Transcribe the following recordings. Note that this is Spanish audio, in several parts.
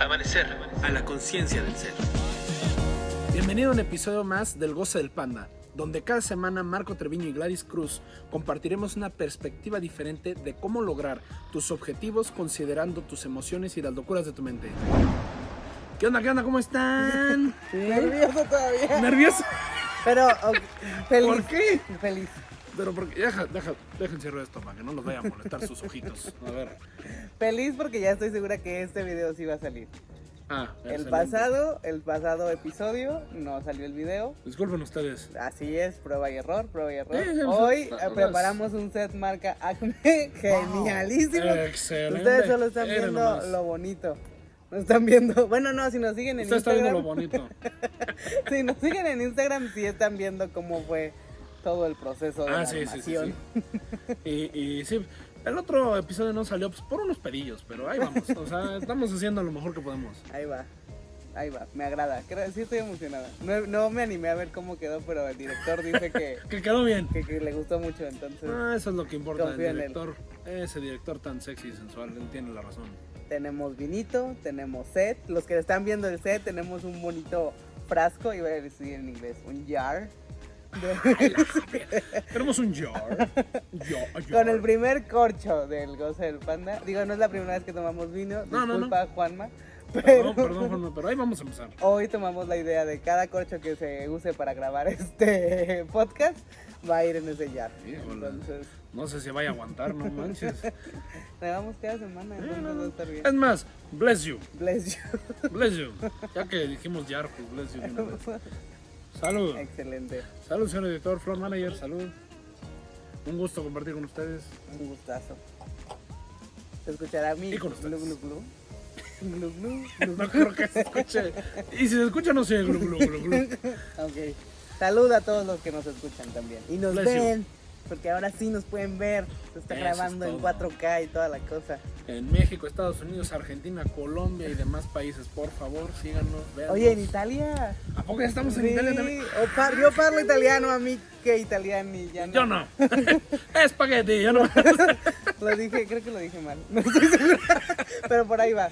Amanecer a la conciencia del ser. Bienvenido a un episodio más del Goce del Panda, donde cada semana Marco Treviño y Gladys Cruz compartiremos una perspectiva diferente de cómo lograr tus objetivos considerando tus emociones y las locuras de tu mente. ¿Qué onda? ¿Qué onda? ¿Cómo están? Nervioso todavía. ¿Nervioso? Pero feliz. ¿Por qué? Feliz. Pero porque deja, deja, deja encierro esto para que no los vaya a molestar sus ojitos. A ver. Feliz porque ya estoy segura que este video sí va a salir. Ah, El pasado, el pasado episodio no salió el video. Disculpen ustedes. Así es, prueba y error, prueba y error. Sí, sí, Hoy eh, preparamos un set marca Acme genialísimo. Excelente. Ustedes solo están viendo nomás. lo bonito. No están viendo. Bueno, no, si nos siguen en Usted está viendo Instagram. lo bonito. si nos siguen en Instagram, sí están viendo cómo fue todo el proceso de Ah, la sí, sí, sí, animación. sí. Y, y sí, el otro episodio no salió pues, por unos pedillos, pero ahí vamos. O sea, estamos haciendo lo mejor que podemos. Ahí va. Ahí va, me agrada. Sí estoy emocionada. No, no me animé a ver cómo quedó, pero el director dice que, Que quedó bien. que, que le gustó mucho, entonces Ah, eso es lo que importa. El director, ese director tan sexy y sensual, él tiene la razón. tenemos vinito, tenemos set. Los que están viendo el set, tenemos un bonito frasco, iba a decir en inglés, un jar. Tenemos un jar. Yo- jar. con el primer corcho del goce del panda. Digo, no es la primera vez que tomamos vino, No, no, disculpa Juanma. Pero perdón, Juanma, pero ahí vamos a empezar. hoy tomamos la idea de cada corcho que se use para grabar este podcast va a ir en ese jar. Entonces, No sé si vaya a aguantar, no manches. grabamos cada semana, entonces va a estar bien. Es más, bless you. Bless you. Bless you. Ya que dijimos jar, pues bless you. Salud. Excelente. Salud, señor editor, floor manager, salud. Un gusto compartir con ustedes. Un gustazo. Se escuchará mi Y con glu ustedes. glu glu. Glu glu glu. No creo que se escuche. Y si se escucha, no sé. Glu, glu, glu, glu. Ok. Salud a todos los que nos escuchan también. Y nos Bless you. Porque ahora sí nos pueden ver. Se está Eso grabando es en todo. 4K y toda la cosa. En México, Estados Unidos, Argentina, Colombia y demás países, por favor, síganos. Véanos. Oye, en Italia. ¿A poco ya estamos en Sí, Italia también? par- yo parlo italiano, a mí que italiani ya no. Yo no. Espagueti, yo no. Lo dije, creo que lo dije mal. No estoy segura. Pero por ahí va.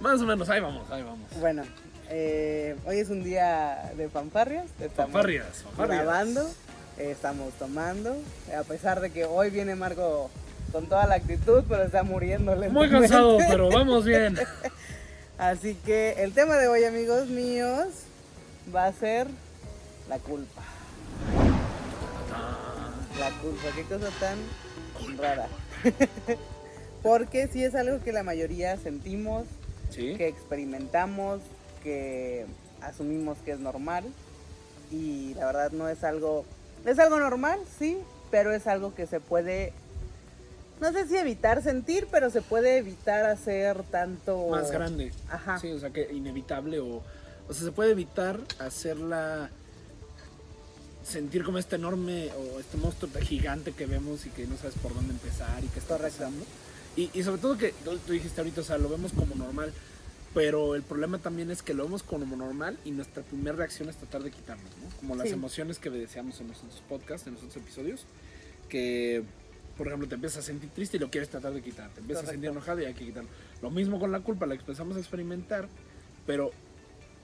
Más o menos, ahí vamos, ahí vamos. Bueno, eh, hoy es un día de fanfarrias. Estamos Fanfarrias, fanfarrias. grabando, estamos tomando. A pesar de que hoy viene Marco con toda la actitud, pero está muriendo Muy cansado, pero vamos bien. Así que el tema de hoy, amigos míos, va a ser la culpa. La culpa, qué cosa tan rara. Porque sí es algo que la mayoría sentimos, Sí. que experimentamos, que asumimos que es normal y la verdad no es algo, es algo normal, sí, pero es algo que se puede, no sé si evitar sentir, pero se puede evitar hacer tanto... Más grande. Ajá. Sí, o sea que inevitable o. O sea, se puede evitar hacerla. Sentir como este enorme o este monstruo gigante que vemos y que no sabes por dónde empezar y que está pasando. Y, y sobre todo que tú dijiste ahorita, o sea, lo vemos como normal. Pero el problema también es que lo vemos como normal y nuestra primera reacción es tratar de quitarnos, ¿no? Como las Sí. emociones que decíamos en los otros podcasts, en los otros episodios. Que, por ejemplo, te empiezas a sentir triste y lo quieres tratar de quitar. Te empiezas a sentir enojado y hay que quitarlo. Lo mismo con la culpa, la empezamos a experimentar, pero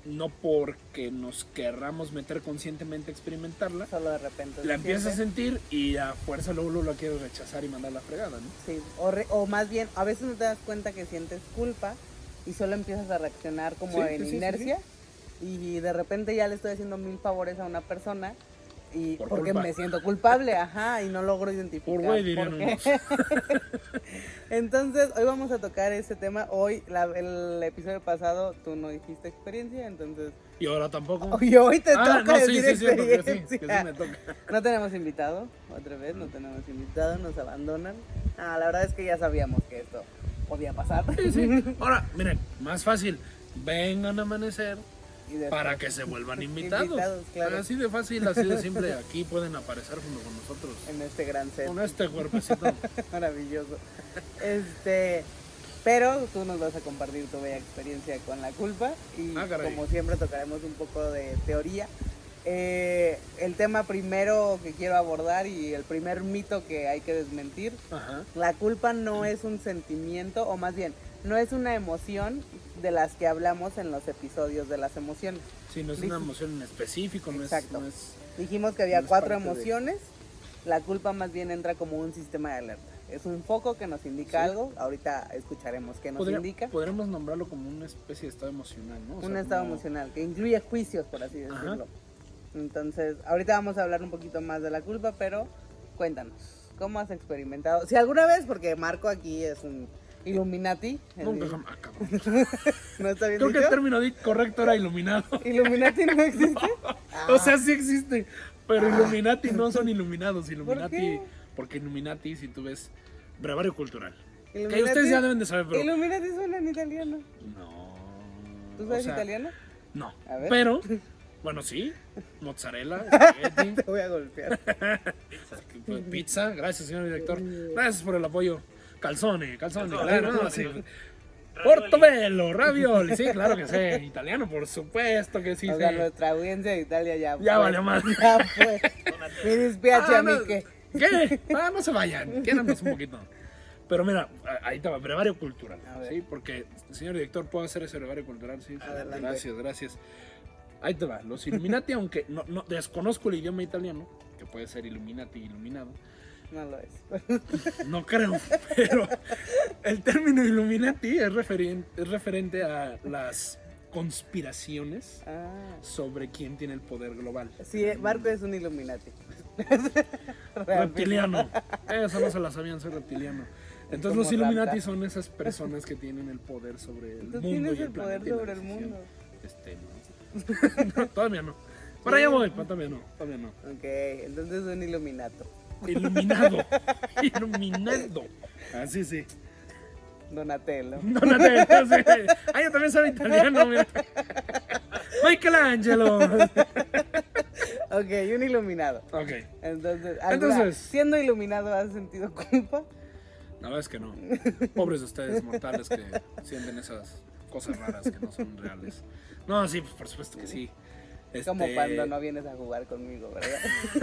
no porque nos querramos meter conscientemente a experimentarla, Solo de repente. la empiezas a sentir y a fuerza luego, luego la quieres rechazar y mandar la fregada, ¿no? Sí, o, re- o más bien, a veces no te das cuenta que sientes culpa y solo empiezas a reaccionar como Sí, en sí, sí, sí, inercia y de repente ya le estoy haciendo mil favores a una persona y Por porque culpa. me siento culpable, ajá, y no logro identificar Por güey, dirían. Entonces, hoy vamos a tocar ese tema. Hoy, la- el episodio pasado, tú no dijiste experiencia, entonces... Y ahora tampoco. Y hoy te ah, toca no, decir sí, sí, que experiencia. me toca. No tenemos invitado, otra vez, no tenemos invitado, nos abandonan. Ah, la verdad es que ya sabíamos que esto podía pasar. Sí, sí. Ahora, miren, más fácil. Vengan a amanecer para que se vuelvan invitados. Invitados, claro. Así de fácil, así de simple. Aquí pueden aparecer junto con nosotros. en este gran set Con este cuerpecito. maravilloso. Este, pero tú nos vas a compartir tu bella experiencia con la culpa y Ah, como siempre tocaremos un poco de teoría eh, el tema primero que quiero abordar y el primer mito que hay que desmentir, Ajá. la culpa no es un sentimiento, o más bien, no es una emoción de las que hablamos en los episodios de las emociones. Sí, no es una emoción en específico, no es, Exacto. no es- Dijimos que había No cuatro de- emociones, la culpa más bien entra como un sistema de alerta. Es un foco que nos indica Sí. algo, ahorita escucharemos qué nos podría- indica. Podríamos nombrarlo como una especie de estado emocional, ¿no? O un sea, estado como- emocional que incluye juicios, por así Ajá. Entonces, ahorita vamos a hablar un poquito más de la culpa, pero cuéntanos, ¿cómo has experimentado? Si alguna vez, porque Marco aquí es un Illuminati, Nunca jamás, ah, cabrón. ¿no está bien Creo que el término correcto era iluminado. ¿Illuminati no existe? O sea, sí existe, pero Illuminati no son iluminados. Illuminati, qué? porque Illuminati, si tú ves, brevario cultural. Que ustedes ya deben de saber, pero. Illuminati suena en italiano. No. ¿Tú o sabes sea, italiano? No. A ver. Pero, bueno, sí. Mozzarella, Te voy a golpear. pizza. Gracias, señor director. Gracias por el apoyo. Calzone, calzone, claro. no, sí. Portobello, ravioli, sí, claro que sé. Italiano, por supuesto que sí o sea, nuestra audiencia de Italia ya Ya fue. valió más. Ya fue. Mi dispiace, Ah, a mí no, que... ¿Qué? Ah, no se vayan, quédanos un poquito. Pero mira, ahí te va, brevario cultural. ¿sí? Porque, señor director, ¿puedo hacer ese brevario cultural? Sí, sí. Adelante. gracias, gracias. Ahí te va, los Illuminati, aunque no, no- desconozco el idioma italiano, que puede ser Illuminati, iluminado, No lo es. no creo, pero el término Illuminati es, referen- es referente a las conspiraciones Ah. sobre quién tiene el poder global. Sí, Marco es un Illuminati. Reptiliano. Eso no se la sabían, soy reptiliano. Entonces Como los Illuminati son esas personas que tienen el poder sobre el Tú mundo. tienes y el poder y la sobre el mundo. Este, no. Todavía no. Para allá voy, pero todavía no, todavía no. Ok, entonces un Illuminato. Iluminado. Iluminado. Así sí. Donatello. Donatello, sí. Ah, yo también soy italiano, mira. Michelangelo. Ok, un iluminado. Ok. Entonces, ¿alguna- Entonces- siendo iluminado, ¿has sentido culpa? La verdad es que no. Pobres de ustedes, mortales, que sienten esas cosas raras que no son reales. No, sí, pues, por supuesto que sí. Como Este, cuando no vienes a jugar conmigo, ¿verdad?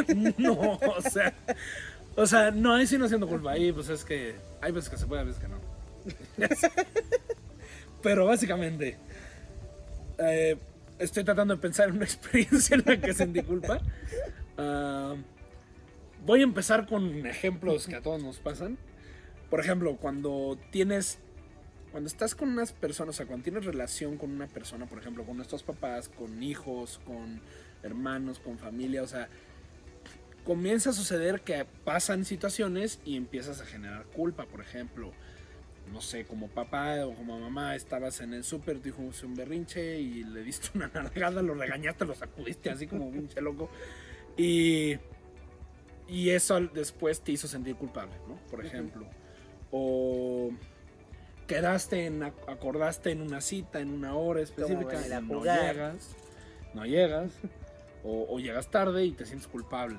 No, o sea. O sea, no, ahí sí no siento culpa. Ahí, pues es que. Hay veces que se puede, hay veces que no. Pero básicamente. eh, estoy tratando de pensar en una experiencia en la que sentí culpa. Ah, voy a empezar con ejemplos que a todos nos pasan. Por ejemplo, cuando tienes. Cuando estás con unas personas, o sea, cuando tienes relación con una persona, por ejemplo, con nuestros papás, con hijos, con hermanos, con familia, o sea, comienza a suceder que pasan situaciones y empiezas a generar culpa, por ejemplo. No sé, como papá o como mamá estabas en el súper, te dijo un berrinche y le diste una nalgada, lo regañaste, lo sacudiste así como un pinche loco. Y, y eso después te hizo sentir culpable, ¿no? Por ejemplo. O quedaste en, ac- acordaste en una cita, en una hora específica, no llegas, no llegas, o, o llegas tarde y te sientes culpable.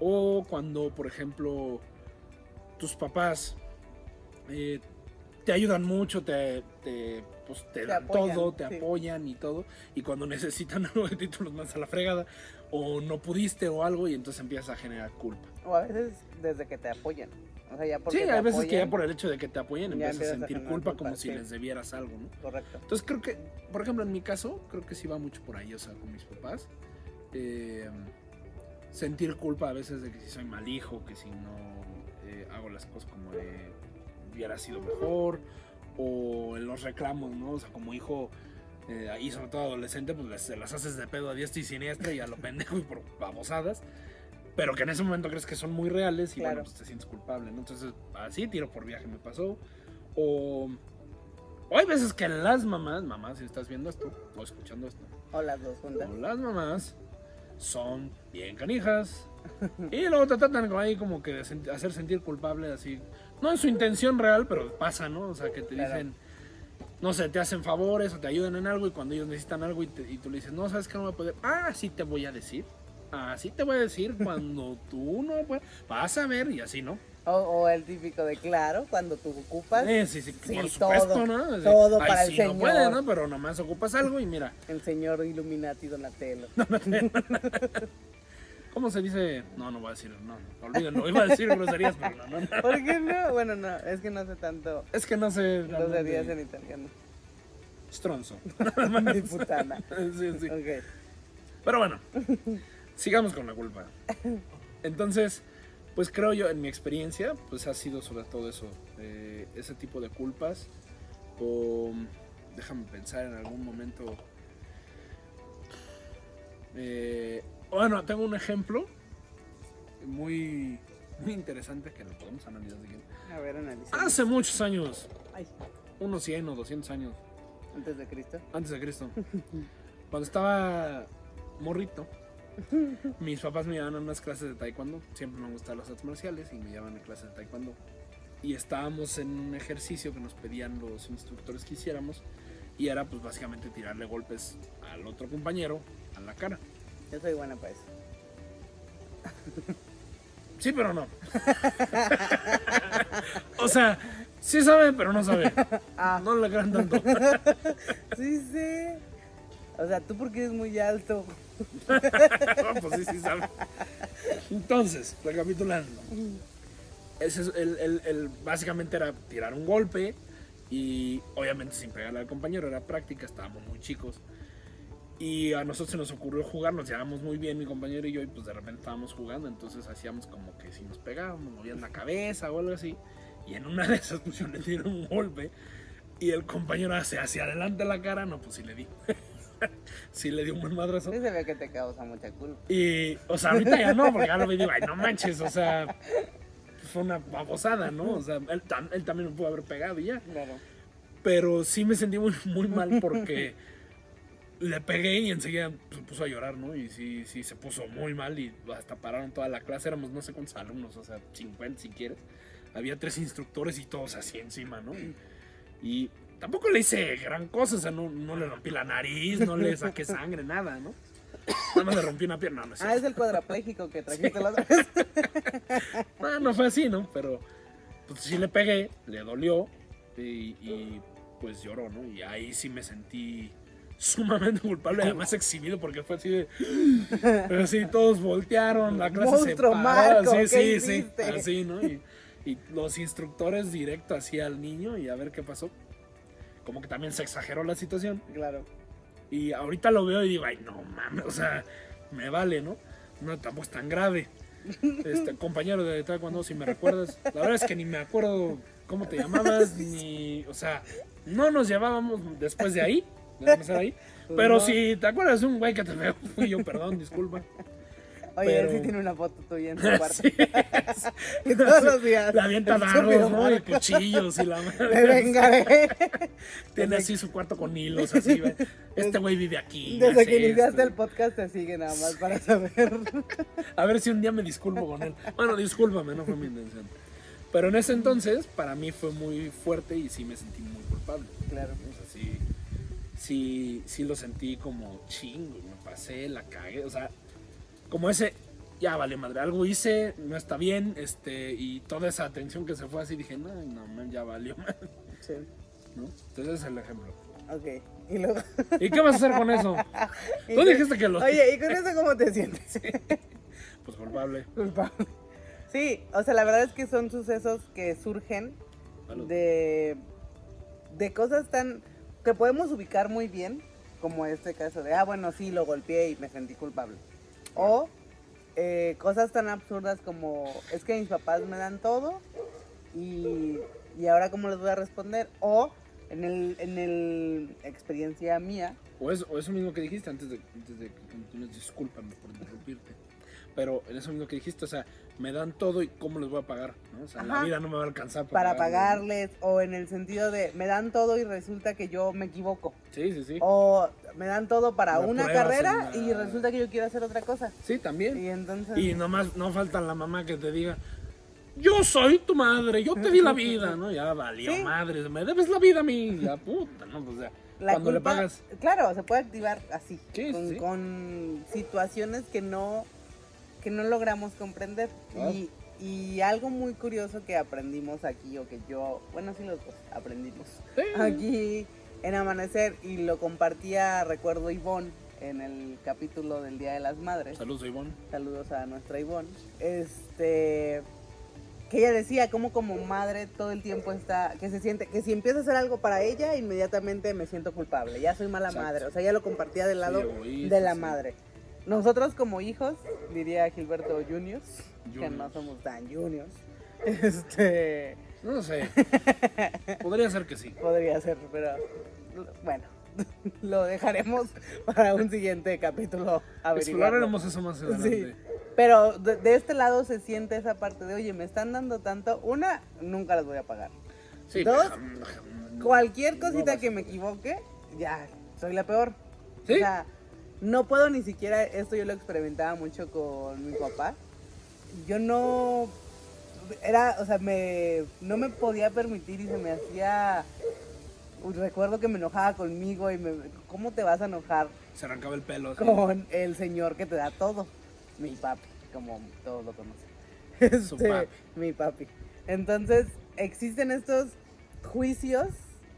O cuando, por ejemplo, tus papás eh, te ayudan mucho, te, te, pues, te Te dan apoyan, todo, te sí. apoyan y todo, y cuando necesitan algo de ti, tú los mandas a la fregada, o no pudiste o algo, y entonces empiezas a generar culpa. O a veces desde que te apoyan. O sea, ya porque Sí, hay veces que ya por el hecho de que te apoyen empiezas a a sentir generar culpa, culpa, como si sí. les debieras algo, ¿no? Correcto. Entonces creo que, por ejemplo, en mi caso, creo que sí va mucho por ahí, o sea, con mis papás. eh, sentir culpa a veces de que si soy mal hijo, que si no eh, hago las cosas como de, hubiera sido mejor, o los reclamos, ¿no? O sea, como hijo, eh, y sobre todo adolescente, pues les- se las haces de pedo a diestra y siniestra y a lo pendejo y por babosadas. Pero que en ese momento crees que son muy reales y Claro. bueno, pues te sientes culpable, ¿no? Entonces, así tiro por viaje me pasó. O, o hay veces que las mamás, mamás, si estás viendo esto o escuchando esto, O las dos juntas. o las mamás son bien canijas y luego te tratan ahí como que de sent- hacer sentir culpable así. No en su intención real, pero pasa, ¿no? O sea, que te Claro. dicen, no sé, te hacen favores o te ayudan en algo y cuando ellos necesitan algo y, te- y tú le dices, no, ¿sabes que no voy a poder? Ah, sí te voy a decir. Así te voy a decir cuando tú no puedas. Vas a ver y así, ¿no? O, o el típico de claro, cuando tú ocupas Eh, sí, sí, Sí, por supuesto, todo, ¿no? Todo ay, para el sí, no señor. puede, ¿no? Pero nomás ocupas algo y mira, el señor Illuminati Donatello. ¿cómo se dice? No, no voy a decir, no, no, olvídenlo, iba a decir groserías, pero no, no, no. ¿Por qué no? Bueno, no, es que no sé tanto Es que no sé. groserías en italiano. Stronzo. Ni putana. sí, sí. Ok. Pero bueno, sigamos con la culpa. Entonces, pues creo yo, en mi experiencia, pues ha sido sobre todo eso, eh, ese tipo de culpas. O déjame pensar en algún momento. Eh, bueno, tengo un ejemplo muy, muy interesante que lo podemos analizar. A ver, analicemos. Hace muchos años, Ay, unos 100 o 200 años, antes de Cristo. antes de Cristo, cuando estaba morrito, mis papás me llevaban a unas clases de taekwondo. Siempre me han gustado las artes marciales y me llevaban a clases de taekwondo. Y estábamos en un ejercicio que nos pedían los instructores que hiciéramos. Y era pues básicamente tirarle golpes al otro compañero a la cara. Yo soy buena para eso. Sí, pero no. o sea, sí sabe, pero no sabe. Ah. No le crean tanto. Sí, sí. O sea, tú porque eres muy alto. Pues sí, sí sabe. Entonces, recapitulando. Ese es el, el- el- básicamente era tirar un golpe y obviamente sin pegarle al compañero, era práctica, estábamos muy chicos. Y a nosotros se nos ocurrió jugar, nos llevábamos muy bien mi compañero y yo y pues de repente estábamos jugando, entonces hacíamos como que si nos pegábamos, movían la cabeza o algo así. Y en una de esas pues yo le tiré un golpe y el compañero hace hacia adelante la cara, no, pues sí le di. sí le di un buen madrazo. Sí se ve que te causa mucha culpa. Y, o sea, ahorita ya no, porque ya lo vi y digo, ay, no manches, o sea, fue una babosada, ¿no? O sea, él, tam- él también me pudo haber pegado y ya. Claro. Pero sí me sentí muy, muy mal porque le pegué y enseguida se puso a llorar, ¿no? Y sí, sí, se puso muy mal y hasta pararon toda la clase. Éramos no sé cuántos alumnos, o sea, 50 si quieres. Había tres instructores y todos así encima, ¿no? Y tampoco le hice gran cosa, o sea, no, no le rompí la nariz, no le saqué sangre, nada, ¿no? Nada más le rompí una pierna, no, es Ah, es el cuadrapléjico que trajiste la otra vez. No, no fue así, ¿no? Pero pues sí le pegué, le dolió y, y, pues lloró, ¿no? Y ahí sí me sentí sumamente culpable, además exhibido porque fue así de... Pero sí, todos voltearon, la clase se Monstruo, paró, Marco, sí, ¿qué sí, sí, así, ¿no? Y, y los instructores directo así al niño y a ver qué pasó. Como que también se exageró la situación. Claro. Y ahorita lo veo y digo, ay, no mames, o sea, me vale, ¿no? No, tampoco es tan grave. Este, compañero de taekwondo, si me recuerdas, la verdad es que ni me acuerdo cómo te llamabas, ni, o sea, no nos llevábamos después de ahí, de empezar ahí. Pues Pero no. si te acuerdas de un güey que te veo, fui yo, perdón, disculpa. Oye, él sí tiene una foto tuya en su cuarto. Sí. Y todos los días. Le avienta dardos, ¿no? Y cuchillos y la Me madre. vengaré. Tiene así su cuarto con hilos, así. Este güey vive aquí. Desde que iniciaste esto. el podcast te sigue nada más para saber. A ver si un día me disculpo con él. Bueno, discúlpame, no fue mi intención. Pero en ese entonces, para mí fue muy fuerte y sí me sentí muy culpable. Claro. O sea, sí, sí, sí lo sentí como chingo, me pasé, la cagué. O sea, como ese, ya vale madre, algo hice, no está bien, este, y toda esa atención que se fue así, dije, no, no, man, ya valió, man", Sí. ¿no? Entonces ese es el ejemplo. Ok. Y luego. ¿Y qué vas a hacer con eso? Tú tú- dijiste que lo... Oye, ¿y con eso cómo te sientes? Pues culpable. Culpable. Sí, o sea, la verdad es que son sucesos que surgen Salud. de, de cosas tan que podemos ubicar muy bien, como este caso de, ah, bueno, sí, lo golpeé y me sentí culpable. O eh, cosas tan absurdas como, es que mis papás me dan todo y, y ahora cómo les voy a responder. O en el, en el experiencia mía, O eso, o eso mismo que dijiste antes de, antes de que discúlpame por interrumpirte. Pero en eso mismo que dijiste, o sea, me dan todo y cómo les voy a pagar, ¿no? O sea, la vida no me va a alcanzar para pagarles. pagarles, o en el sentido de, me dan todo y resulta que yo me equivoco. Sí, sí, sí. O me dan todo para una carrera y resulta que yo quiero hacer otra cosa. Sí, también. Y entonces... Y nomás no falta la mamá que te diga, yo soy tu madre, yo te di la vida, ¿no? Ya valió Sí. madre, me debes la vida a mí, la puta, ¿no? Ya, la cuando le pagas, Claro, se puede activar así, Sí, con, sí. con situaciones que no, que no logramos comprender. Claro. Y, Y algo muy curioso que aprendimos aquí, o que yo, bueno, sí los dos aprendimos aquí en Amanecer, y lo compartía, recuerdo, Ivonne en el capítulo del Día de las Madres. Saludos, Ivonne. Saludos a nuestra Ivonne. Este que ella decía como como madre todo el tiempo está que se siente que si empiezo a hacer algo para ella inmediatamente me siento culpable ya soy mala madre o sea ella lo compartía del lado de la madre nosotros como hijos diría Gilberto Juniors, que no somos tan juniors este no sé podría ser que sí podría ser pero bueno lo dejaremos para un siguiente capítulo. Exploraremos eso más adelante. Pero de, este lado se siente esa parte de, oye, me están dando tanto. Una, nunca las voy a pagar. Dos, cualquier cosita que me equivoque, ya, soy la peor. O sea, no puedo ni siquiera, esto yo lo experimentaba mucho con mi papá. Yo no, era, o sea, me, no me podía permitir y se me hacía recuerdo que me enojaba conmigo y me, ¿cómo te vas a enojar? Se arrancaba el pelo. Con el señor que te da todo, mi papi, como todos lo conocen. Este, mi papi. Entonces, existen estos juicios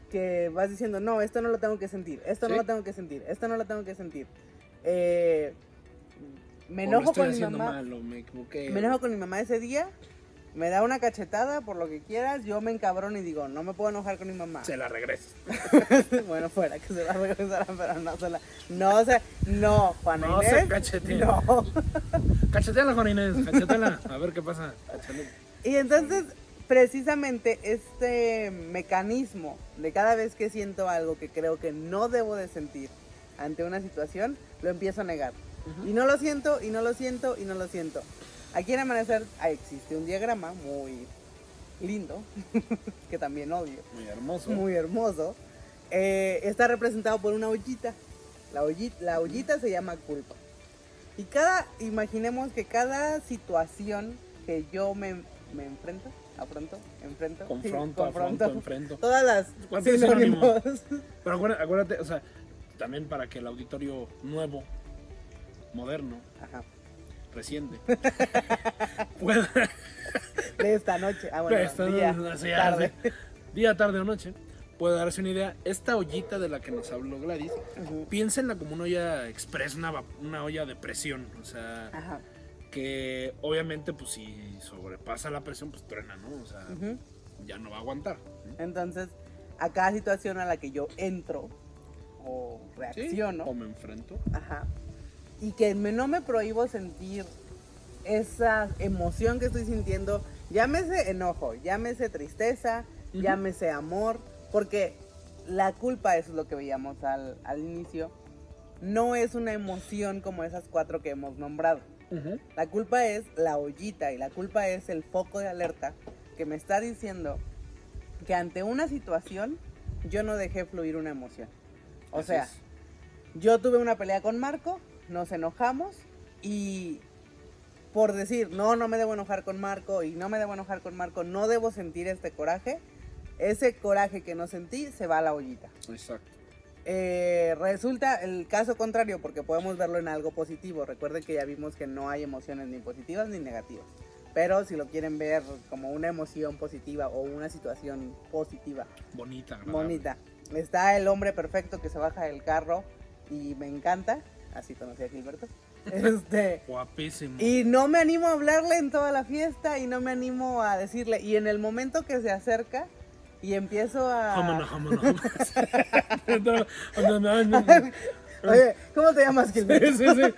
que vas diciendo, no, esto no lo tengo que sentir, esto no lo tengo que sentir, esto no lo tengo que sentir. Eh, me enojo con mi mamá. me, me enojo con mi mamá ese día me da una cachetada por lo que quieras, yo me encabrono y digo, no me puedo enojar con mi mamá. Se la regreso. bueno, fuera que se la regresaran, pero no se la. No, o sea, no, no Inés. Se cachetea. No. Cacheteala, Juan Inés, cacheteala. A ver qué pasa. Y entonces, precisamente este mecanismo de cada vez que siento algo que creo que no debo de sentir ante una situación, lo empiezo a negar. Y no lo siento, y no lo siento, y no lo siento. Aquí en Amanecer existe un diagrama muy lindo, que también odio. Muy hermoso. Muy hermoso. Eh, está representado por una ollita. La ollita, la ollita se llama culpa. Y cada, imaginemos que cada situación que yo me, me enfrento, afronto, enfrento, confronto, afronto, enfrento. Todas las Pero acuérdate, acuérdate, o sea, también para que el auditorio nuevo, moderno, Ajá reciente. De esta noche. Ah, bueno, día, tarde. día, tarde o noche. Puede darse una idea. Esta ollita de la que nos habló Gladys, piénsenla como una olla express, una, olla de presión. O sea, que obviamente, pues si sobrepasa la presión, pues truena, ¿no? O sea, ya no va a aguantar. Entonces, a cada situación a la que yo entro o reacciono. o me enfrento. Ajá y que no me prohíbo sentir esa emoción que estoy sintiendo, llámese enojo, llámese tristeza, llámese amor, porque la culpa, eso es lo que veíamos al, inicio, no es una emoción como esas cuatro que hemos nombrado. La culpa es la ollita y la culpa es el foco de alerta que me está diciendo que ante una situación yo no dejé fluir una emoción. O sea, yo tuve una pelea con Marco, nos enojamos y por decir, no, no me debo enojar con Marco y no me debo enojar con Marco, no debo sentir este coraje, ese coraje que no sentí se va a la ollita. Exacto. Eh, resulta el caso contrario porque podemos verlo en algo positivo. Recuerden que ya vimos que no hay emociones ni positivas ni negativas. Pero si lo quieren ver como una emoción positiva o una situación positiva. Bonita, Bonita. Está el hombre perfecto que se baja del carro y me encanta así conocí a Gilberto. Este, Guapísimo. Y no me animo a hablarle en toda la fiesta y no me animo a decirle. Y en el momento que se acerca y empiezo a. Oye, ¿cómo te llamas, Gilberto? Sí, sí, sí.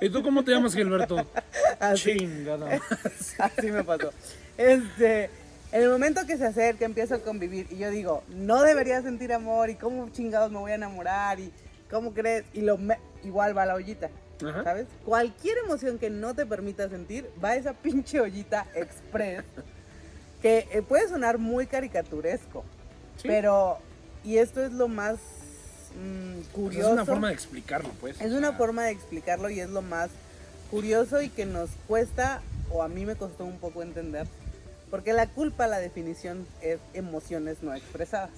¿Y tú cómo te llamas, Gilberto? Así. Chingada. Así me pasó. Este, en el momento que se acerca, empiezo a convivir y yo digo, no debería sentir amor y cómo chingados me voy a enamorar y cómo crees y lo igual va la ollita. ¿Sabes? Cualquier emoción que no te permita sentir, va a esa pinche ollita express. que eh, puede sonar muy caricaturesco. Pero, y esto es lo más curioso. Pues es una forma de explicarlo, pues. Es una forma de explicarlo y es lo más curioso y que nos cuesta, o a mí me costó un poco entender. Porque la culpa, la definición es emociones no expresadas.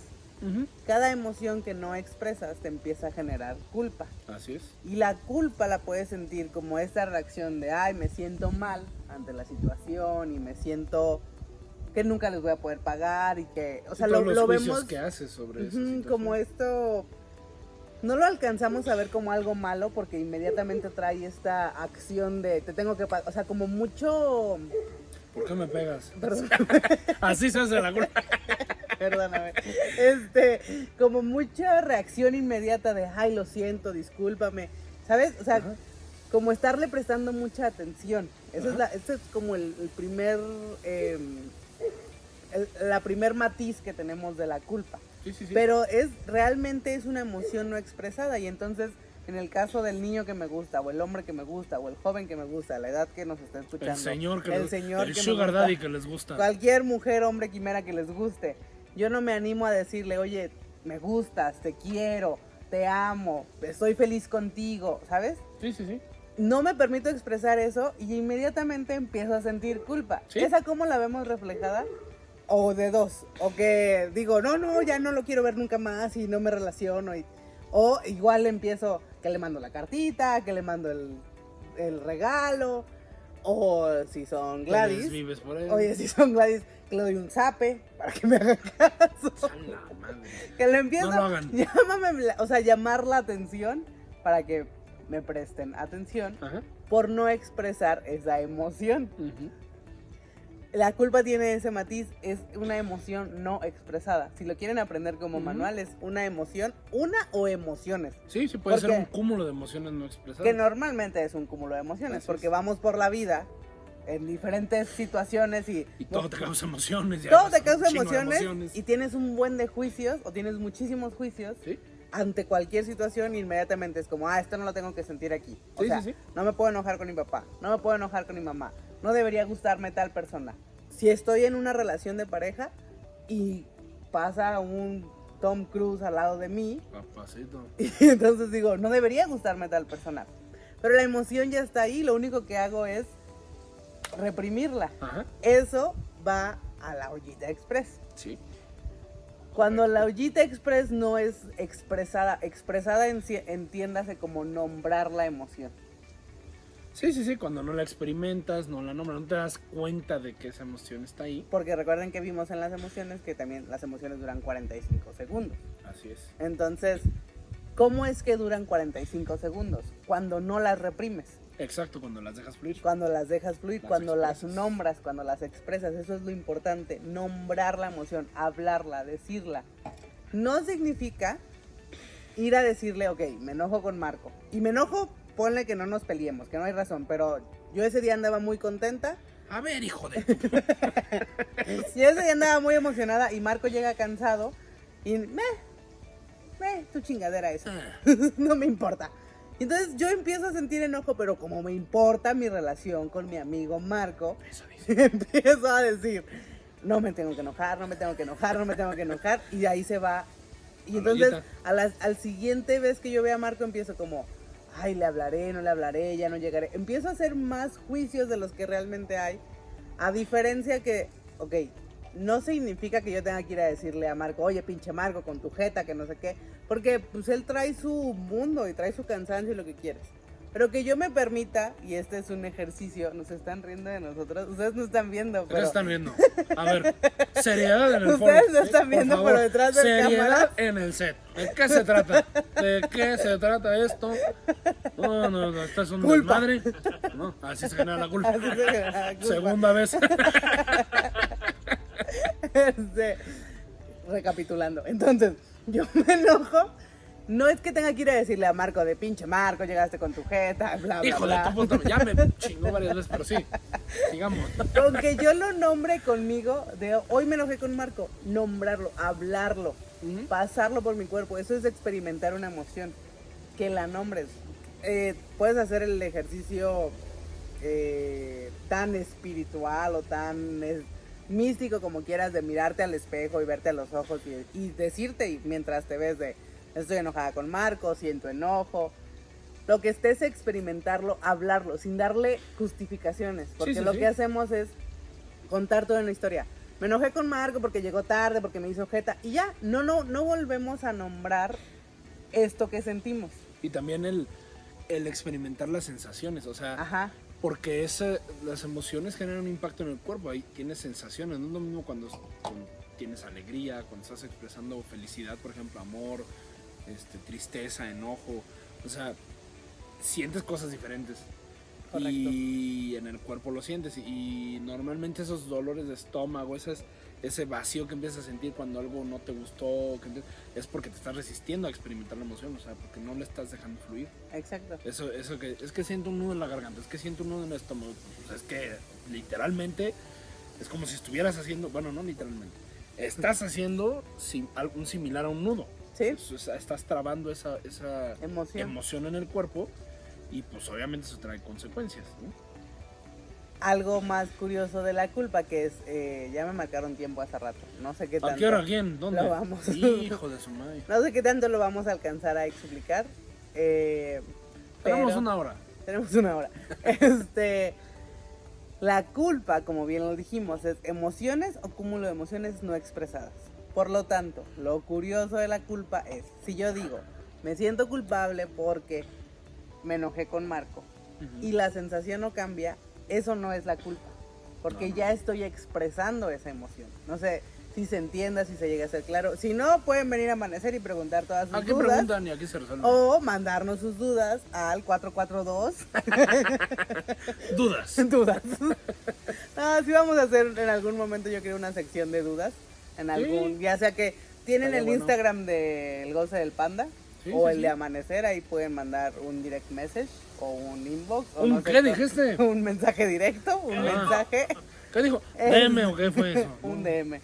cada emoción que no expresas te empieza a generar culpa. Así es. Y la culpa la puedes sentir como esta reacción de, ay, me siento mal ante la situación y me siento que nunca les voy a poder pagar y que, o sea, lo, lo vemos que haces sobre eso. Como esto no lo alcanzamos a ver como algo malo porque inmediatamente trae esta acción de te tengo que, o sea, como mucho ¿Por qué me pegas? Así se hace la culpa. Perdóname. Este, como mucha reacción inmediata de, ay, lo siento, discúlpame. ¿Sabes? O sea, como estarle prestando mucha atención. Esa es, la, ese es como el, primer, em, la primer matiz que tenemos de la culpa. Sí, sí, sí. Pero es, realmente es una emoción no expresada y entonces en el caso del niño que me gusta, o el hombre que me gusta, o el joven que me gusta, la edad que nos está escuchando. El señor que, el señor el sugar daddy que les gusta. Cualquier mujer, hombre, quimera que les guste. Yo no me animo a decirle, oye, me gustas, te quiero, te amo, estoy feliz contigo, ¿sabes? Sí, sí, sí. No me permito expresar eso y inmediatamente empiezo a sentir culpa. ¿Esa cómo la vemos reflejada? O de dos. O que digo, no, no, ya no lo quiero ver nunca más y no me relaciono. Y, o igual empiezo, que le mando la cartita, que le mando el, regalo, o si son Gladys. Vives por él. Oye, si son Gladys, que le doy un zape para que me haga caso. que le empiezo. No lo Llámame, o sea, llamar la atención para que me presten atención por no expresar esa emoción la culpa tiene ese matiz, es una emoción no expresada. Si lo quieren aprender como manual, es una emoción, una o emociones. Sí, sí, puede ser un cúmulo de emociones no expresadas. Que normalmente es un cúmulo de emociones, porque vamos por la vida en diferentes situaciones y... Y todo te causa emociones. todo te causa emociones, y tienes un buen de juicios o tienes muchísimos juicios. Ante cualquier situación, inmediatamente es como, ah, esto no lo tengo que sentir aquí. O sea, no me puedo enojar con mi papá, no me puedo enojar con mi mamá, no debería gustarme tal persona. Si estoy en una relación de pareja y pasa un Tom Cruise al lado de mí, Papacito. y entonces digo, no debería gustarme tal persona. Pero la emoción ya está ahí, lo único que hago es reprimirla. Eso va a la ollita express. Sí. Cuando la ollita express no es expresada, expresada entiéndase como nombrar la emoción. Sí, sí, sí, cuando no la experimentas, no la nombras, no te das cuenta de que esa emoción está ahí. Porque recuerden que vimos en las emociones que también las emociones duran 45 segundos. Así es. Entonces, ¿cómo es que duran 45 segundos? Cuando no las reprimes. Exacto, cuando las dejas fluir. Cuando las dejas fluir, cuando las nombras, cuando las expresas, eso es lo importante, nombrar la emoción, hablarla, decirla. No significa ir a decirle, ok, me enojo con Marco. Y me enojo ponle que no nos peleemos, que no hay razón, pero yo ese día andaba muy contenta. A ver, hijo de... yo ese día andaba muy emocionada y Marco llega cansado y me, me, tu chingadera eso. Ah. no me importa. Entonces yo empiezo a sentir enojo, pero como me importa mi relación con mi amigo Marco, empiezo a decir, no me tengo que enojar, no me tengo que enojar, no me tengo que enojar, y ahí se va. Y entonces al siguiente vez que yo vea a Marco empiezo como, ay, le hablaré, no le hablaré, ya no llegaré. Empiezo a hacer más juicios de los que realmente hay. A diferencia que, ok, no significa que yo tenga que ir a decirle a Marco, oye, pinche Marco, con tu jeta, que no sé qué. Porque pues él trae su mundo y trae su cansancio y lo que quieres. Pero que yo me permita, y este es un ejercicio, nos están riendo de nosotros, ustedes no están viendo, pero... están viendo. A ver, seriedad en el foro. Ustedes no están viendo, pero detrás de Seriedad en el set. ¿De qué se trata? ¿De qué se trata esto? No, no, no, esto es un desmadre. No, así se genera la culpa. Así se la culpa. Segunda vez. Este, recapitulando. Entonces, yo me enojo no es que tenga que ir a decirle a Marco de pinche Marco, llegaste con tu jeta, bla, bla, Hijo de tu puta, ya me chingó varias veces, pero sí, sigamos. Aunque yo lo nombre conmigo, de hoy me enojé con Marco, nombrarlo, hablarlo, pasarlo por mi cuerpo, eso es experimentar una emoción, que la nombres. Eh, puedes hacer el ejercicio eh, tan espiritual o tan místico como quieras de mirarte al espejo y verte a los ojos y, y decirte mientras te ves de estoy enojada con Marco, siento enojo. Lo que estés experimentarlo, hablarlo, sin darle justificaciones. Porque lo que hacemos es contar toda una historia. me enojé con Marco porque llegó tarde, porque me hizo jeta. Y ya, no, no, no volvemos a nombrar esto que sentimos. Y también el, el experimentar las sensaciones, o sea, Ajá. Porque ese, las emociones generan un impacto en el cuerpo, ahí tienes sensaciones, no es lo mismo cuando, cuando tienes alegría, cuando estás expresando felicidad, por ejemplo, amor, este, tristeza, enojo, o sea, sientes cosas diferentes. Correcto. Y en el cuerpo lo sientes. Y normalmente esos dolores de estómago, ese, ese vacío que empiezas a sentir cuando algo no te gustó, que es porque te estás resistiendo a experimentar la emoción, o sea, porque no le estás dejando fluir. Exacto. Eso, eso que es que siento un nudo en la garganta, es que siento un nudo en el estómago. O sea, es que literalmente es como si estuvieras haciendo, bueno, no literalmente, estás haciendo sim- algo similar a un nudo. Sí. O sea, estás trabando esa, esa Emoción. emoción en el cuerpo y pues obviamente eso trae consecuencias. ¿no? Algo más curioso de la culpa que es, eh, ya me marcaron tiempo hace rato. No sé qué ¿A tanto. qué hora? ¿Quién? ¿Dónde? Lo vamos. Hijo de su madre. No sé qué tanto lo vamos a alcanzar a explicar. eh, Tenemos una hora. Tenemos una hora. Este, la culpa, como bien lo dijimos, es emociones o cúmulo de emociones no expresadas. Por lo tanto, lo curioso de la culpa es, si yo digo, me siento culpable porque me enojé con Marco y la sensación no cambia, eso no es la culpa, porque No, no. ya estoy expresando esa emoción. No sé si se entienda, si se llega a ser claro. Si no, pueden venir a amanecer y preguntar todas sus ¿A qué dudas. preguntan y a qué se resuelven? O mandarnos sus dudas al 442 Dudas. dudas. Ah, sí vamos a hacer en algún momento yo creo una sección de dudas. En algún, ya sea que tienen el bueno. Instagram del Goce del Panda Sí, o sí, el de Amanecer, ahí pueden mandar un direct message o un inbox. O ¿Un no sé qué co- dijiste? Un mensaje directo, un Ah. mensaje, ¿Qué dijo? Es- ¿DM o qué fue eso? un DM.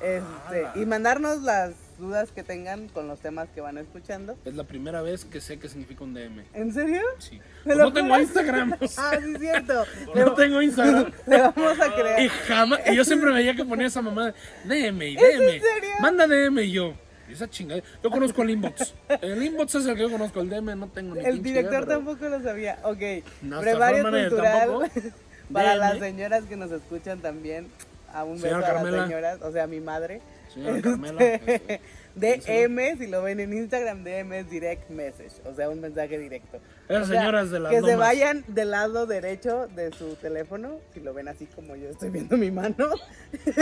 Este, Ala. y mandarnos las dudas que tengan con los temas que van escuchando. Es la primera vez que sé qué significa un DM. ¿En serio? Sí. ¿Me Pues no tengo? Instagram. Ah, sí, es cierto. No tengo Instagram. le vamos a creer. Y jamás. Y yo siempre veía que ponía esa mamá. DM y ¿Es DM. en serio? Manda DM y yo. Y esa chingada. Yo conozco el inbox. El inbox es el que yo conozco. El DM no tengo ni El director idea, pero- tampoco lo sabía. Ok. No, Brevario cultural. Para DM. las señoras que nos escuchan también. A un beso a las señoras, o sea, a mi madre. Señora Este, Carmela. este, DM, si lo ven en Instagram, DM es direct message, o sea, un mensaje directo. Esas señoras de las Que se lomas. vayan del lado derecho de su teléfono, si lo ven así como yo estoy viendo mi mano.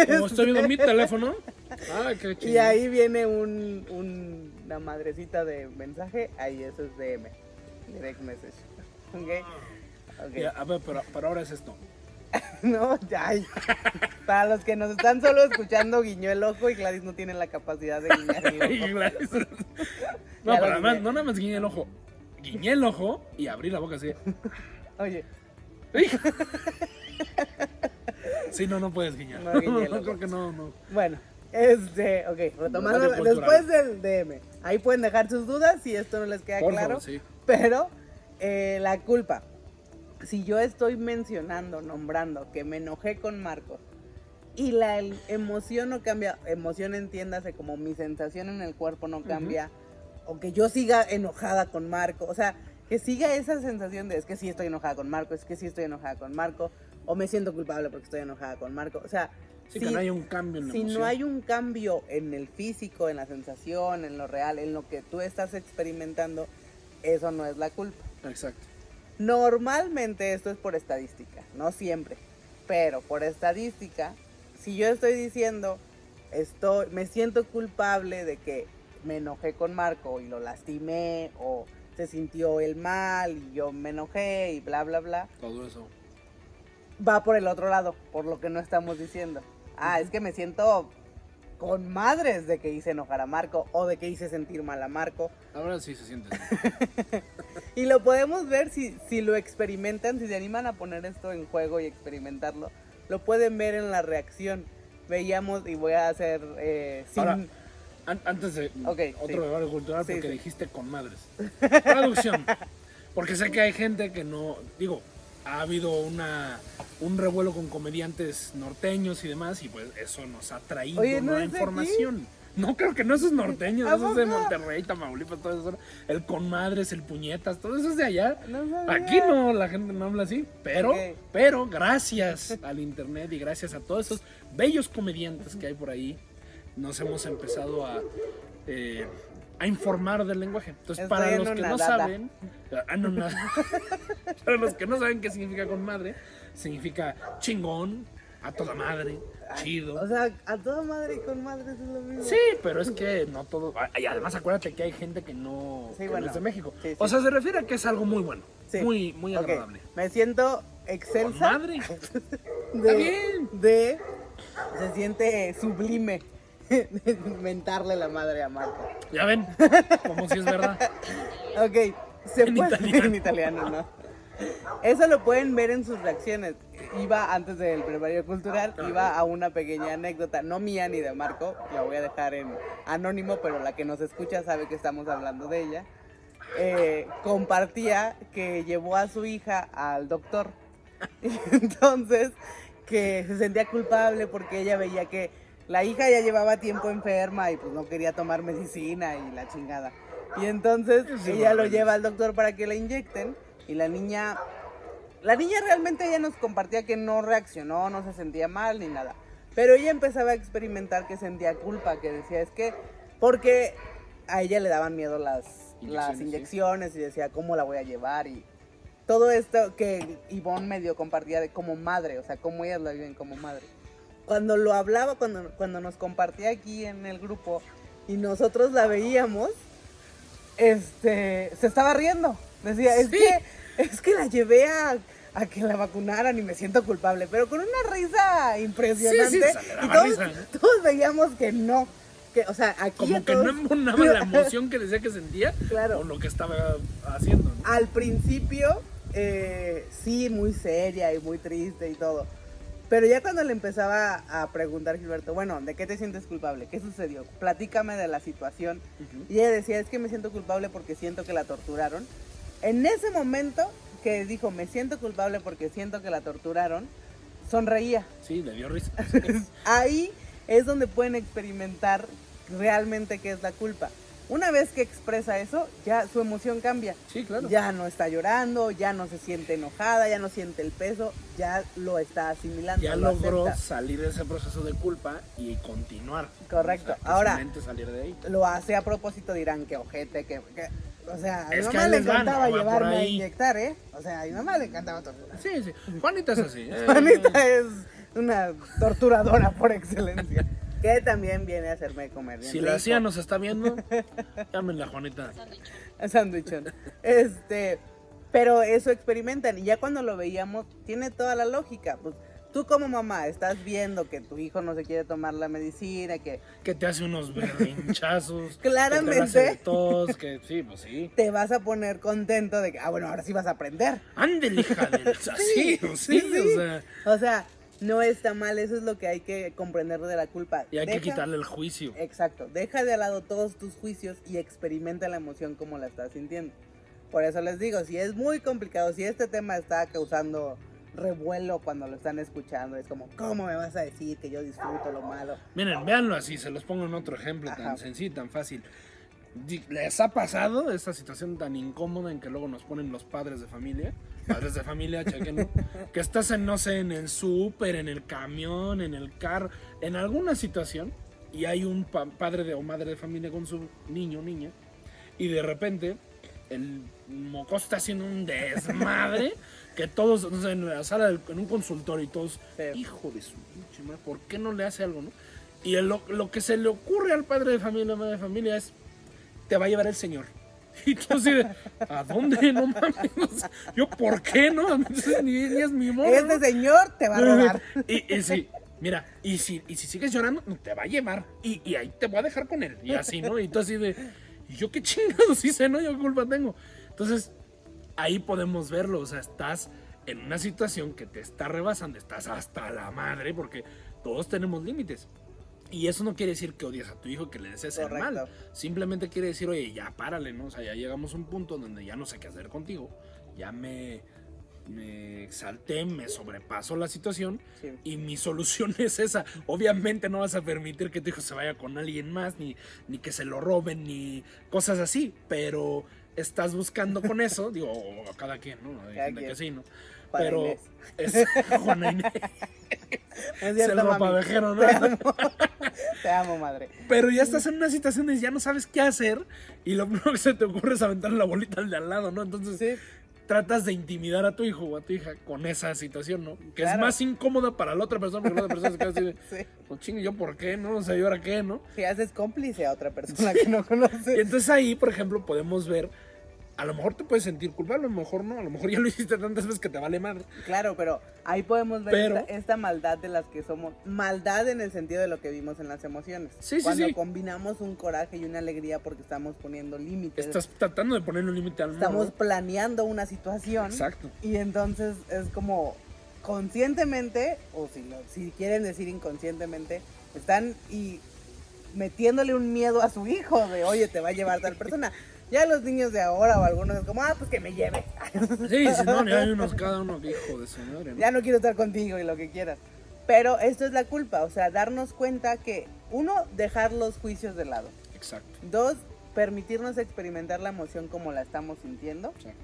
Como estoy viendo mi teléfono. Ay, qué chido. Y ahí viene un, un- una madrecita de mensaje, ahí eso es DM, direct message. ¿Ok? Ok. Ya, a ver, pero, pero ahora es esto. No, ya. ay. Para los que nos están solo escuchando, guiñó el ojo y Gladys no tiene la capacidad de guiñar el Y ojo. Gladys- No, Ya pero lo además, guiñé. no nada más guiñé el ojo. Guiñé el ojo y abrí la boca así. Oye, Sí, no, no puedes guiñar. No No, guiñé el ojo. creo que no, no. bueno, este, ok, retomando, Radio cultural. después del DM, ahí pueden dejar sus dudas si esto no les queda Por claro. favor, sí. Pero eh, la culpa, si yo estoy mencionando, nombrando que me enojé con Marco y la emoción no cambia, emoción entiéndase como mi sensación en el cuerpo no cambia, o que yo siga enojada con Marco, o sea, que siga esa sensación de es que sí estoy enojada con Marco, es que sí estoy enojada con Marco, o me siento culpable porque estoy enojada con Marco, o sea, Sí, si- que no hay un cambio en la si emoción. no hay un cambio en el físico, en la sensación, en lo real, en lo que tú estás experimentando, eso no es la culpa. Exacto. Normalmente esto es por estadística, no siempre, pero por estadística, si yo estoy diciendo, estoy, me siento culpable de que me enojé con Marco y lo lastimé o se sintió el mal y yo me enojé y bla bla bla, Todo eso. va por el otro lado, por lo que no estamos diciendo. Ah, es que me siento con madres de que hice enojar a Marco o de que hice sentir mal a Marco. Ahora sí se siente. Y lo podemos ver si, si lo experimentan, si se animan a poner esto en juego y experimentarlo. Lo pueden ver en la reacción. Veíamos, y voy a hacer eh, sin... Ahora, antes de otro sí. debate cultural, Sí, porque sí. dijiste con madres. Traducción. Porque sé que hay gente que no. Digo, ha habido una un revuelo con comediantes norteños y demás, y pues eso nos ha traído Oye, ¿no nueva aquí? información. No, creo que no, eso es norteño, ¿A eso es de? Monterrey, Tamaulipas, todo eso. El con madres, el puñetas, todo eso es de allá. No. Aquí no, la gente no habla así, pero, pero gracias al internet y gracias a todos esos bellos comediantes que hay por ahí, nos hemos empezado a, eh, a informar del lenguaje. Entonces, Estoy para los que no saben, anonada. para los que no saben qué significa con madre, significa chingón, a toda madre, chido. O sea, a toda madre y con madre es lo mismo. Sí, pero es que no todo. Y además, acuérdate que hay gente que no, Sí, que no bueno. es de México. Sí, sí. O sea, se refiere a que es algo muy bueno. Sí. Muy, muy agradable. Me siento Con excelsa. madre. Está de, bien. de se siente sublime mentarle la madre a Marco. Ya ven, como si es verdad. Ok, se En puede italiano. en italiano, ¿no? Eso lo pueden ver en sus reacciones. Iba antes del prepario cultural, iba a una pequeña anécdota, no mía ni de Marco, la voy a dejar en anónimo, pero la que nos escucha sabe que estamos hablando de ella. Eh, compartía que llevó a su hija al doctor. Y entonces, que se sentía culpable porque ella veía que la hija ya llevaba tiempo enferma y pues no quería tomar medicina y la chingada. Y entonces Sí, ella lo lleva al doctor para que la inyecten y la niña, la niña realmente ella nos compartía que no reaccionó, no se sentía mal ni nada. Pero ella empezaba a experimentar que sentía culpa, que decía es que, porque a ella le daban miedo las, las Inyecciones, sí. inyecciones y decía cómo la voy a llevar y todo esto que Ivonne medio compartía de como madre, o sea, cómo ellas la viven como madre. Cuando lo hablaba, cuando, cuando nos compartía aquí en el grupo y nosotros la veíamos, este, se estaba riendo. Decía, es Sí. que, es que la llevé a, a que la vacunaran y me siento culpable, pero con una risa impresionante. Sí, sí, o y todos, risa, todos veíamos que no. Que, o sea, aquí Como que todos- no embonaba la emoción que decía que sentía Claro. con lo que estaba haciendo. ¿no? Al principio, eh, sí, muy seria y muy triste y todo. Pero ya cuando le empezaba a preguntar Gilberto, bueno, ¿de qué te sientes culpable? ¿Qué sucedió? Platícame de la situación. Y ella decía, es que me siento culpable porque siento que la torturaron. En ese momento que dijo, me siento culpable porque siento que la torturaron, sonreía. Sí, le dio risa. Ahí es donde pueden experimentar realmente qué es la culpa. Una vez que expresa eso, ya su emoción cambia. Sí, claro. Ya no está llorando, ya no se siente enojada, ya no siente el peso, ya lo está asimilando. Ya lo logró acepta. salir de ese proceso de culpa y continuar. Correcto. O sea, que Ahora- su mente salir de ahí. Lo hace a propósito, dirán que ojete, que. que- o sea, a mi mamá le encantaba llevarme a inyectar, ¿eh? O sea, a mi mamá le encantaba torturar. Sí, sí. Juanita es así. eh. Juanita es una torturadora por excelencia. que también viene a hacerme comer. bien Si la. CIA nos está viendo, llámenla Juanita. Sándwichón. Este, pero eso experimentan y ya cuando lo veíamos tiene toda la lógica. Pues tú como mamá estás viendo que tu hijo no se quiere tomar la medicina, que Que te hace unos berrinchazos. Claramente. Que te hace tos, que sí, pues sí. te vas a poner contento de que, ah, bueno, ahora sí vas a aprender. Ándele, hija del... Así, sí, sí, sí. o sea... O sea, no está mal, eso es lo que hay que comprender de la culpa. Y hay que quitarle el juicio. Exacto, deja de lado todos tus juicios y experimenta la emoción como la estás sintiendo. Por eso les digo, si es muy complicado, si este tema está causando revuelo cuando lo están escuchando, es como, ¿cómo me vas a decir que yo disfruto lo malo? Miren, véanlo así, se los pongo en otro ejemplo Ajá. tan sencillo, tan fácil. ¿Les ha pasado esta situación tan incómoda en que luego nos ponen los padres de familia? Padres de familia, chequen, que estás en, no sé, en el súper, en el camión, en el carro, en alguna situación, y hay un pa- padre de, o madre de familia con su niño o niña, y de repente el mocoso está haciendo un desmadre, que todos, no sé, en la sala, del- en un consultorio, y todos, hijo de su pinche madre, ¿por qué no le hace algo, no? Y el- lo, lo que se le ocurre al padre de familia, madre de familia, es, te va a llevar el señor. Y tú así de, ¿a dónde? No mames. Yo, ¿por qué no? Entonces, ni, ni es mi morro. Este señor te va a robar. Y, y sí, mira, y si, y si sigues llorando, te va a llevar. Y, y ahí te voy a dejar con él. Y así, ¿no? Y tú así de, ¿y yo qué chingados hice, no? Yo qué culpa tengo. Entonces, ahí podemos verlo. O sea, estás en una situación que te está rebasando, estás hasta la madre, porque todos tenemos límites. Y eso no quiere decir que odies a tu hijo, que le desees el mal. Simplemente quiere decir, oye, ya párale, ¿no? O sea, ya llegamos a un punto donde ya no sé qué hacer contigo. Ya me me exalté, me sobrepasó la situación Sí. y mi solución es esa. Obviamente no vas a permitir que tu hijo se vaya con alguien más, ni, ni que se lo roben, ni cosas así, pero estás buscando con eso, digo, a cada quien, ¿no? Hay Cada gente quien. que sí, ¿no? Para pero Inés. es Juana Inés, Es es cierto, el mami. ropavejero, ¿no? Te amo. Te amo, madre. Pero ya estás en una situación de ya no sabes qué hacer y lo primero que se te ocurre es aventar la bolita al de al lado, ¿no? Entonces Sí. tratas de intimidar a tu hijo o a tu hija con esa situación, ¿no? Que es Claro. más incómoda para la otra persona porque la otra persona se queda así de, Sí. pues chingue, ¿yo por qué? ¿No? O sea, ¿y ahora qué? ¿No? Si haces cómplice a otra persona que no Y conoces. entonces ahí, por ejemplo, podemos ver, a lo mejor te puedes sentir culpable, a lo mejor no, a lo mejor ya lo hiciste tantas veces que te vale madre. Claro, pero ahí podemos ver Pero- esta, esta maldad de las que somos. Maldad en el sentido de lo que vimos en las emociones. Sí, sí, Cuando sí. combinamos un coraje y una alegría porque estamos poniendo límites. Estás tratando de ponerle un límite al Estamos planeando una situación. Exacto. Y entonces es como conscientemente, o si, lo- si quieren decir inconscientemente, están y metiéndole un miedo a su hijo de, oye, te va a llevar tal persona. Ya los niños de ahora o algunos es como, ah, pues que me lleve. Sí, si no, ya hay unos cada uno hijo de madre, ¿no? ya no quiero estar contigo y lo que quieras. Pero esto es la culpa, o sea, darnos cuenta que, uno, dejar los juicios de lado. Exacto. Dos, permitirnos experimentar la emoción como la estamos sintiendo. exacto.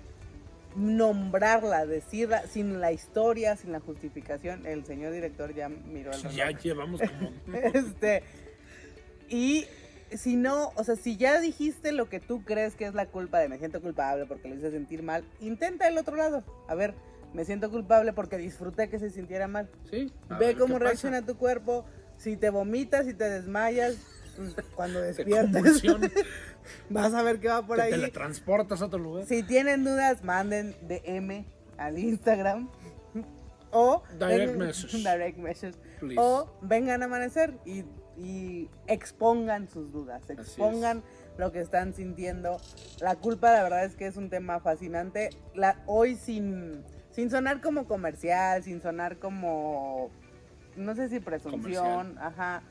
Nombrarla, decirla, sin la historia, sin la justificación. El señor director ya miró reloj. Ya llevamos como... Este, y si no, o sea, si ya dijiste lo que tú crees que es la culpa de me siento culpable porque lo hice sentir mal, intenta el otro lado. A ver, me siento culpable porque disfruté que se sintiera mal. Sí. Ve cómo reacciona tu cuerpo. Si te vomitas, si te desmayas, pues, cuando despiertes, vas a ver qué va por te ahí. teletransportas a otro lugar. Si tienen dudas, manden DM al Instagram. O Direct vengan- message. direct message. Please. O vengan a amanecer y, y expongan sus dudas, expongan lo que están sintiendo. La culpa, la verdad es que es un tema fascinante. La, hoy sin, sin sonar como comercial, sin sonar como, no sé si presunción, ajá.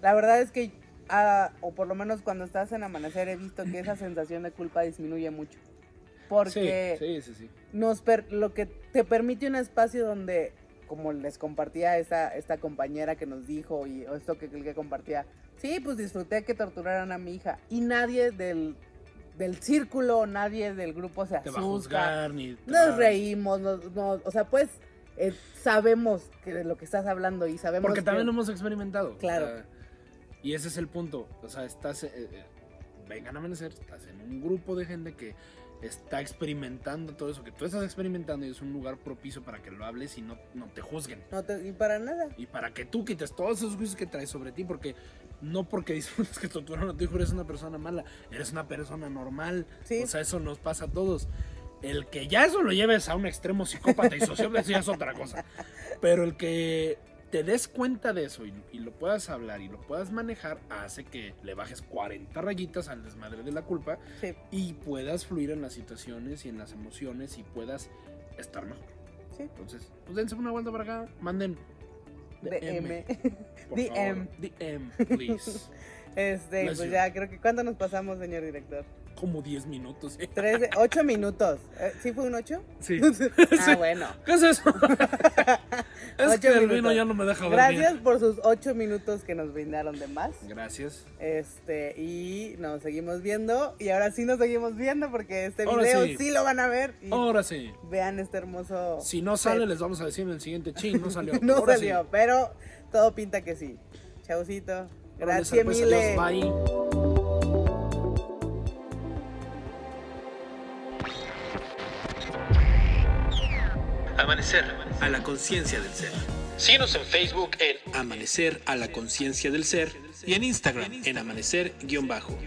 La verdad es que, ah, o por lo menos cuando estás en amanecer, he visto que esa sensación de culpa disminuye mucho. Porque Sí, sí, sí, sí. nos per- lo que te permite un espacio donde como les compartía esta, esta compañera que nos dijo y esto que, que compartía sí pues disfruté que torturaran a mi hija y nadie del, del círculo nadie del grupo se Te va a asusta juzgar ni... te nos va- reímos nos, nos- o sea pues eh, sabemos que de lo que estás hablando y sabemos Porque que- también lo hemos experimentado. o Claro. sea, y ese es el punto. O sea, estás. eh, eh, vengan a amanecer, estás en un grupo de gente que está experimentando todo eso que tú estás experimentando y es un lugar propicio para que lo hables y no, no te juzguen. no te- y para nada Y para que tú quites todos esos juicios que traes sobre ti, porque no porque disfrutes que torturaron a tu hijo eres una persona mala, eres una persona normal. Sí. O sea, eso nos pasa a todos. El que ya eso lo lleves a un extremo psicópata y sociópata, eso ya es otra cosa. Pero el que te des cuenta de eso y, y lo puedas hablar y lo puedas manejar, hace que le bajes 40 rayitas al desmadre de la culpa sí y puedas fluir en las situaciones y en las emociones y puedas estar mejor. sí Entonces, pues dense una vuelta para acá, manden DM DM. DM, please. este Bless pues you. ya creo que cuánto nos pasamos señor director Como 10 minutos. ¿eh? 13, 8 minutos. ¿Sí fue un 8? Sí. ah, bueno. ¿Qué es eso? es Ocho que el minutos. vino ya no me deja dormir. Gracias por sus 8 minutos que nos brindaron de más. Gracias. Este, y nos seguimos viendo. Y ahora sí nos seguimos viendo porque este Ahora video sí. sí. lo van a ver. Y Ahora sí. vean este hermoso. Si no sale, les vamos a decir en el siguiente ching. No salió. no Ahora salió, sí. pero todo pinta que sí. Chaucito. Gracias, mile. adiós, bye. Amanecer a la conciencia del ser. Síguenos en Facebook en Amanecer a la conciencia del ser y en Instagram en amanecer-bajo.